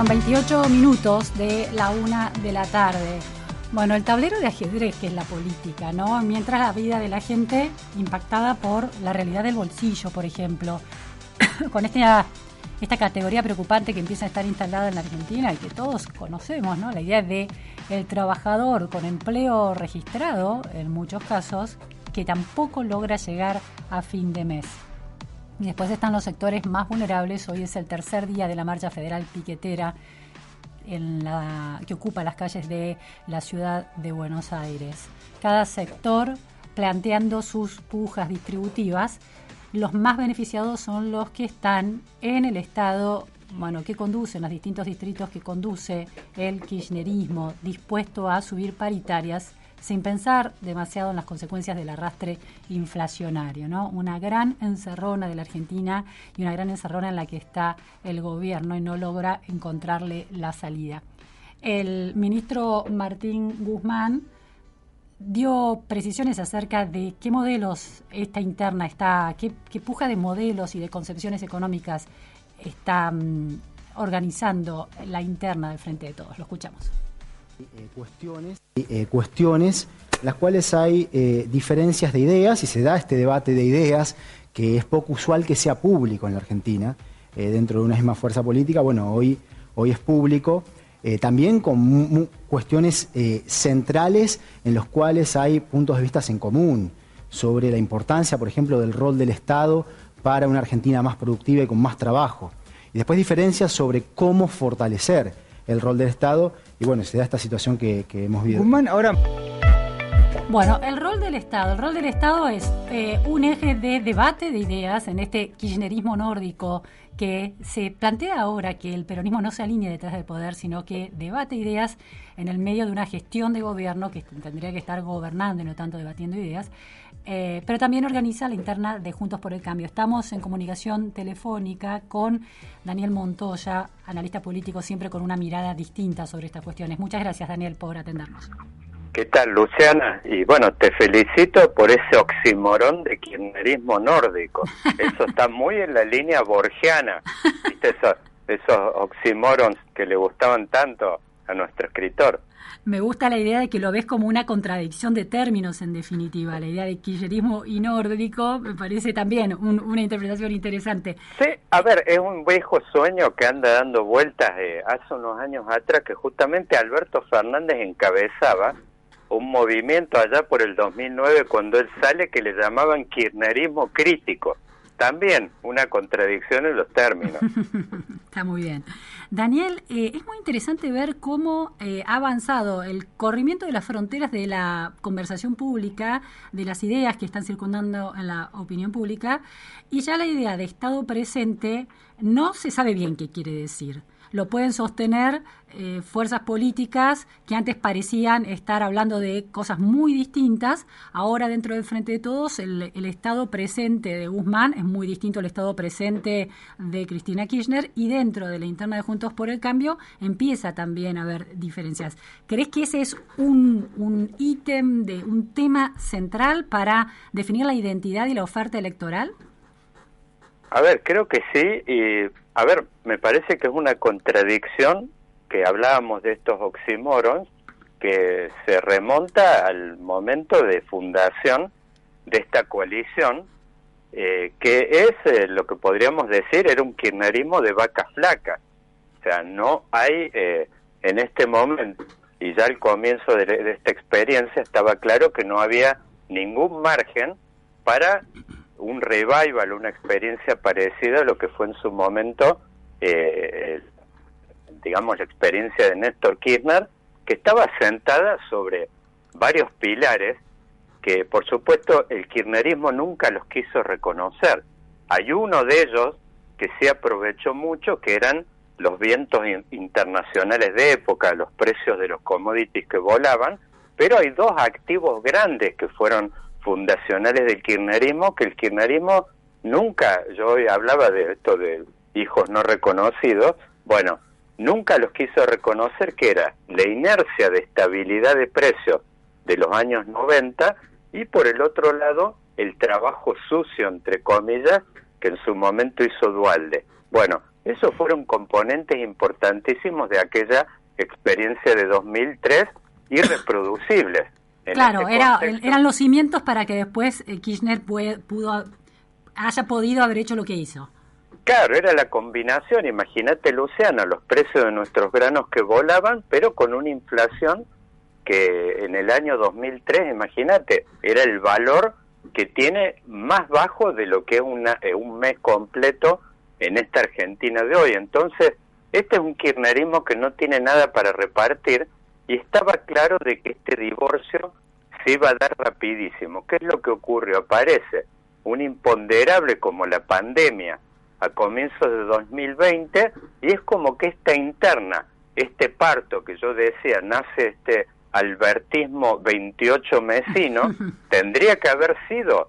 Pasaron 28 minutos de la una de la tarde. Bueno, el tablero de ajedrez que es la política, ¿no? Mientras la vida de la gente impactada por la realidad del bolsillo, por ejemplo. Con esta, esta categoría preocupante que empieza a estar instalada en la Argentina y que todos conocemos, ¿no? La idea de el trabajador con empleo registrado, en muchos casos, que tampoco logra llegar a fin de mes. Y después están los sectores más vulnerables. Hoy es el tercer día de la marcha federal piquetera que ocupa las calles de la ciudad de Buenos Aires. Cada sector planteando sus pujas distributivas. Los más beneficiados son los que están en el estado bueno, que conducen los distintos distritos que conduce el kirchnerismo, dispuesto a subir paritarias sin pensar demasiado en las consecuencias del arrastre inflacionario, ¿no? Una gran encerrona de la Argentina y una gran encerrona en la que está el gobierno y no logra encontrarle la salida. El ministro Martín Guzmán dio precisiones acerca de qué modelos esta interna está, qué, puja de modelos y de concepciones económicas está mm, organizando la interna del Frente de Todos. Lo escuchamos. Eh, cuestiones, eh, cuestiones las cuales hay eh, diferencias de ideas y se da este debate de ideas que es poco usual que sea público en la Argentina, dentro de una misma fuerza política. Bueno, hoy, hoy es público. también con cuestiones centrales en los cuales hay puntos de vista en común sobre la importancia, por ejemplo, del rol del Estado para una Argentina más productiva y con más trabajo. Y después diferencias sobre cómo fortalecer el rol del Estado y bueno, se da esta situación que, hemos vivido. Bueno, el rol del Estado. El rol del Estado es eh, un eje de debate de ideas en este kirchnerismo nórdico que se plantea ahora que el peronismo no se alinee detrás del poder, sino que debate ideas en el medio de una gestión de gobierno que tendría que estar gobernando y no tanto debatiendo ideas, eh, pero también organiza la interna de Juntos por el Cambio. Estamos en comunicación telefónica con Daniel Montoya, analista político, siempre con una mirada distinta sobre estas cuestiones. Muchas gracias, Daniel, por atendernos. ¿Qué tal, Luciana? Y bueno, te felicito por ese oximorón de kirchnerismo nórdico. Eso está muy en la línea borgiana. ¿Viste esos, esos oximorons que le gustaban tanto a nuestro escritor? Me gusta la idea de que lo ves como una contradicción de términos, en definitiva. La idea de kirchnerismo y nórdico me parece también una interpretación interesante. Sí, a ver, es un viejo sueño que anda dando vueltas eh, hace unos años atrás que justamente Alberto Fernández encabezaba un movimiento allá por el 2009 cuando él sale que le llamaban kirchnerismo crítico. También una contradicción en los términos. Está muy bien. Daniel, eh, es muy interesante ver cómo eh, ha avanzado el corrimiento de las fronteras de la conversación pública, de las ideas que están circundando en la opinión pública, y ya la idea de Estado presente no se sabe bien qué quiere decir lo pueden sostener eh, fuerzas políticas que antes parecían estar hablando de cosas muy distintas. Ahora dentro del Frente de Todos el, estado presente de Guzmán es muy distinto al estado presente de Cristina Kirchner y dentro de la interna de Juntos por el Cambio empieza también a haber diferencias. ¿Crees que ese es un ítem de un tema central para definir la identidad y la oferta electoral? A ver, creo que sí. A ver, me parece que es una contradicción que hablábamos de estos oxímorons que se remonta al momento de fundación de esta coalición, eh, que es eh, lo que podríamos decir era un kirchnerismo de vaca flaca. O sea, no hay eh, en este momento, y ya al comienzo de, de esta experiencia estaba claro que no había ningún margen para un revival, una experiencia parecida a lo que fue en su momento, eh, digamos, la experiencia de Néstor Kirchner, que estaba sentada sobre varios pilares que, por supuesto, el kirchnerismo nunca los quiso reconocer. Hay uno de ellos que se aprovechó mucho, que eran los vientos internacionales de época, los precios de los commodities que volaban, pero hay dos activos grandes que fueron fundacionales del kirchnerismo, que el kirchnerismo nunca, yo hoy hablaba de esto de hijos no reconocidos, bueno, nunca los quiso reconocer que era la inercia de estabilidad de precios de los años 90 y por el otro lado el trabajo sucio, entre comillas, que en su momento hizo Dualde. Bueno, Esos fueron componentes importantísimos de aquella experiencia de 2003 irreproducibles. Claro, este era, eran los cimientos para que después eh, Kirchner pudo, haya podido haber hecho lo que hizo. Claro, era la combinación, imagínate Luciano, los precios de nuestros granos que volaban, pero con una inflación que en el año 2003, imagínate, era el valor que tiene más bajo de lo que es una, eh, un mes completo en esta Argentina de hoy. Entonces, este es un kirchnerismo que no tiene nada para repartir y estaba claro de que este divorcio se iba a dar rapidísimo. ¿Qué es lo que ocurrió? Aparece un imponderable como la pandemia a comienzos de 2020 y es como que esta interna, este parto que yo decía, nace este albertismo 28 mesino, tendría que haber sido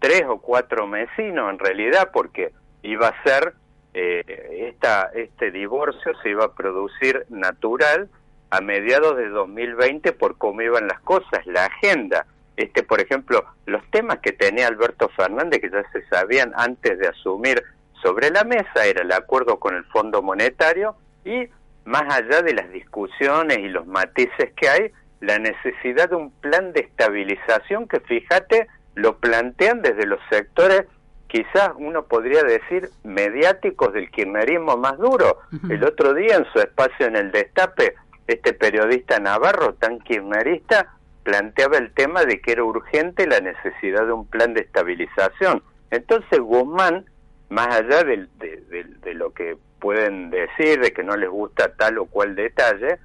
tres o cuatro mesinos en realidad porque iba a ser eh, esta, este divorcio se iba a producir natural a mediados de 2020 por cómo iban las cosas, la agenda. Este, por ejemplo, los temas que tenía Alberto Fernández, que ya se sabían antes de asumir sobre la mesa, era el acuerdo con el Fondo Monetario y, más allá de las discusiones y los matices que hay, la necesidad de un plan de estabilización que, fíjate, lo plantean desde los sectores quizás uno podría decir mediáticos del kirchnerismo más duro. El otro día en su espacio en el Destape, este periodista navarro tan kirchnerista planteaba el tema de que era urgente la necesidad de un plan de estabilización. Entonces Guzmán, más allá de, de lo que pueden decir, de que no les gusta tal o cual detalle,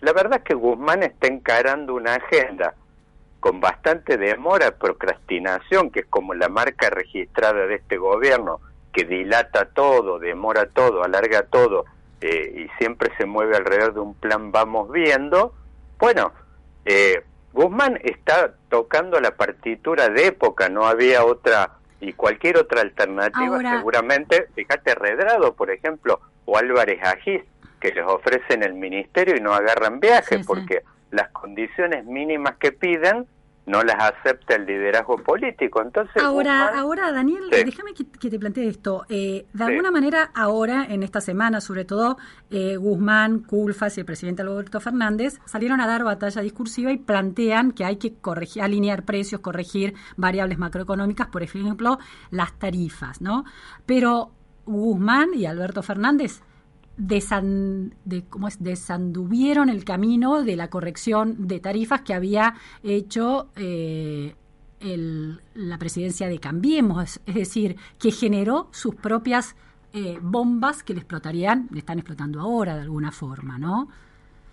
la verdad es que Guzmán está encarando una agenda con bastante demora, procrastinación, que es como la marca registrada de este gobierno, que dilata todo, demora todo, alarga todo eh, y siempre se mueve alrededor de un plan vamos viendo, bueno, eh, Guzmán está tocando la partitura de época, no había otra y cualquier otra alternativa seguramente, fíjate, Redrado, por ejemplo, o Álvarez Agís, que les ofrecen el ministerio y no agarran viajes porque las condiciones mínimas que piden no las acepta el liderazgo político. Entonces, ahora, ahora Daniel, déjame que, te plantee esto. Eh, de alguna manera, ahora, en esta semana, sobre todo, eh, Guzmán, Culfas y el presidente Alberto Fernández salieron a dar batalla discursiva y plantean que hay que corregir, alinear precios, corregir variables macroeconómicas, por ejemplo, las tarifas, ¿no? Pero Guzmán y Alberto Fernández de, ¿cómo es? desanduvieron el camino de la corrección de tarifas que había hecho eh, el, la presidencia de Cambiemos, es decir, que generó sus propias eh, bombas que le explotarían, le están explotando ahora de alguna forma, ¿no?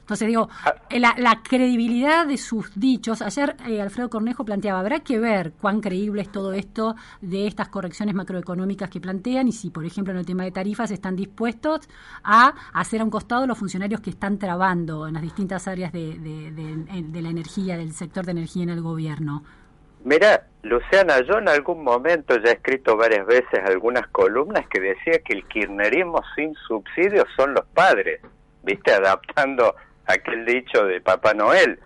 Entonces digo, ah. eh, la, credibilidad de sus dichos, ayer eh, Alfredo Cornejo planteaba, habrá que ver cuán creíble es todo esto de estas correcciones macroeconómicas que plantean y si, por ejemplo, en el tema de tarifas están dispuestos a hacer a un costado los funcionarios que están trabando en las distintas áreas de, de la energía, del sector de energía en el gobierno. Mira, Luciana, yo en algún momento ya he escrito varias veces algunas columnas que decía que el kirchnerismo sin subsidios son los padres, viste, adaptando aquel dicho de Papá Noel.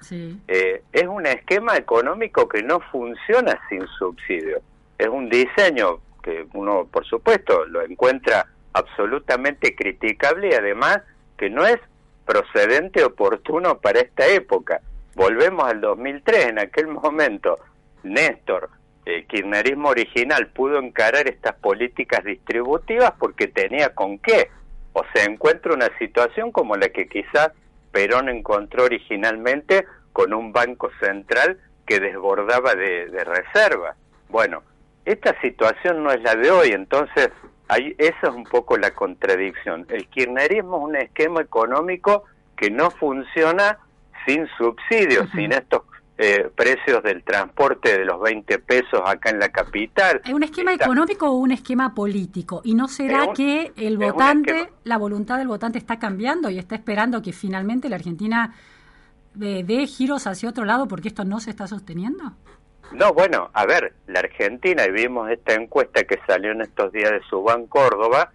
Eh, es un esquema económico que no funciona sin subsidio. Es un diseño que uno, por supuesto, lo encuentra absolutamente criticable y además que no es procedente oportuno para esta época. Volvemos al 2003, en aquel momento Néstor, el kirchnerismo original, pudo encarar estas políticas distributivas porque tenía con qué. O sea, encuentra una situación como la que quizás Perón encontró originalmente con un banco central que desbordaba de, reservas. Bueno, esta situación no es la de hoy, entonces hay, esa es un poco la contradicción. El kirchnerismo es un esquema económico que no funciona sin subsidios, sin estos eh, precios del transporte de los 20 pesos acá en la capital. ¿Es un esquema económico o un esquema político? ¿Y no será que el votante, la voluntad del votante está cambiando y está esperando que finalmente la Argentina eh, dé giros hacia otro lado porque esto no se está sosteniendo? No, bueno, a ver, la Argentina, y vimos esta encuesta que salió en estos días de Subán Córdoba,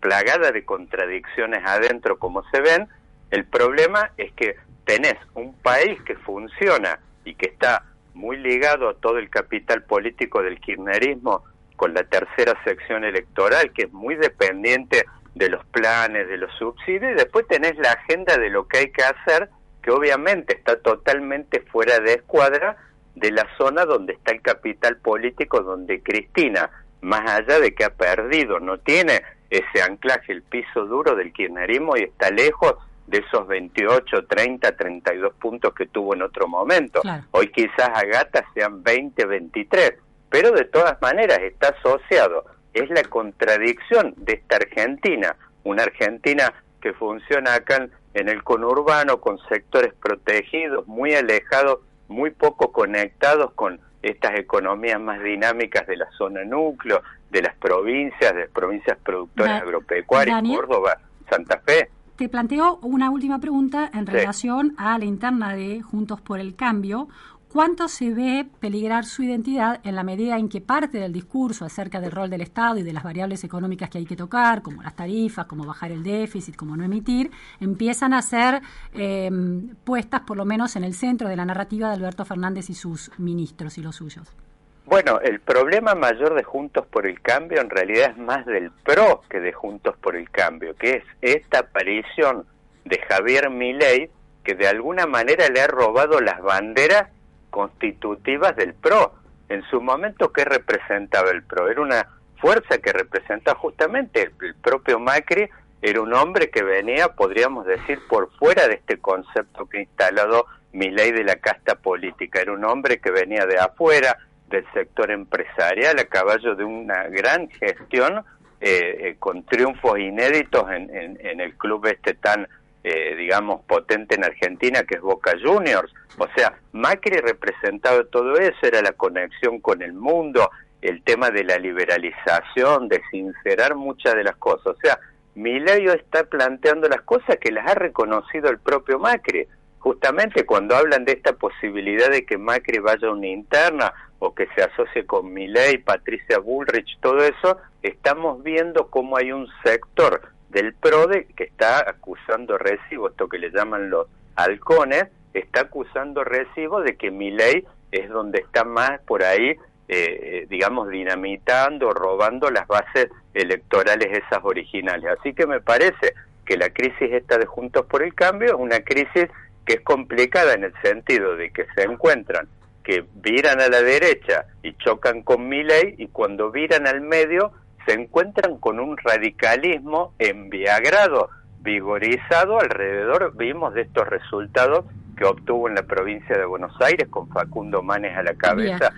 plagada de contradicciones adentro como se ven, el problema es que tenés un país que funciona y que está muy ligado a todo el capital político del kirchnerismo con la tercera sección electoral, que es muy dependiente de los planes, de los subsidios, y después tenés la agenda de lo que hay que hacer, que obviamente está totalmente fuera de escuadra de la zona donde está el capital político, donde Cristina, más allá de que ha perdido, no tiene ese anclaje, el piso duro del kirchnerismo y está lejos de esos 28, 30, 32 puntos que tuvo en otro momento. Hoy quizás a Gata sean 20, 23, pero de todas maneras está asociado. Es la contradicción de esta Argentina, una Argentina que funciona acá en el conurbano con sectores protegidos, muy alejados, muy poco conectados con estas economías más dinámicas de la zona núcleo, de las provincias, de provincias productoras agropecuarias, Córdoba, Santa Fe. Te planteo una última pregunta en relación a la interna de Juntos por el Cambio. ¿Cuánto se ve peligrar su identidad en la medida en que parte del discurso acerca del rol del Estado y de las variables económicas que hay que tocar, como las tarifas, como bajar el déficit, como no emitir, empiezan a ser eh, puestas por lo menos en el centro de la narrativa de Alberto Fernández y sus ministros y los suyos? Bueno, el problema mayor de Juntos por el Cambio en realidad es más del PRO que de Juntos por el Cambio, que es esta aparición de Javier Milei que de alguna manera le ha robado las banderas constitutivas del PRO. En su momento, ¿qué representaba el PRO? Era una fuerza que representaba justamente el, propio Macri, era un hombre que venía, podríamos decir, por fuera de este concepto que ha instalado mi ley de la casta política. Era un hombre que venía de afuera, del sector empresarial, a caballo de una gran gestión, eh, eh, con triunfos inéditos en, en el club este tan eh, digamos, potente en Argentina, que es Boca Juniors. O sea, Macri representaba todo eso, era la conexión con el mundo, el tema de la liberalización, de sincerar muchas de las cosas. O sea, Milei está planteando las cosas que las ha reconocido el propio Macri. Justamente cuando hablan de esta posibilidad de que Macri vaya a una interna o que se asocie con Milei, Patricia Bullrich, todo eso, estamos viendo cómo hay un sector del PRODE que está acusando recibo, esto que le llaman los halcones, está acusando recibo de que mi ley es donde está más por ahí, eh, eh, digamos, dinamitando, robando las bases electorales esas originales. Así que me parece que la crisis esta de Juntos por el Cambio es una crisis que es complicada en el sentido de que se encuentran que viran a la derecha y chocan con mi ley y cuando viran al medio se encuentran con un radicalismo enviagrado, vigorizado alrededor, vimos de estos resultados que obtuvo en la provincia de Buenos Aires con Facundo Manes a la cabeza.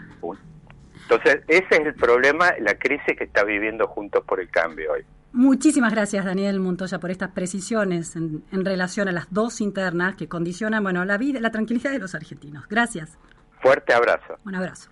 Entonces, ese es el problema, la crisis que está viviendo Juntos por el Cambio hoy. Muchísimas gracias, Daniel Montoya, por estas precisiones en, en, relación a las dos internas que condicionan bueno, la vida, la tranquilidad de los argentinos. Gracias. Fuerte abrazo. Un abrazo.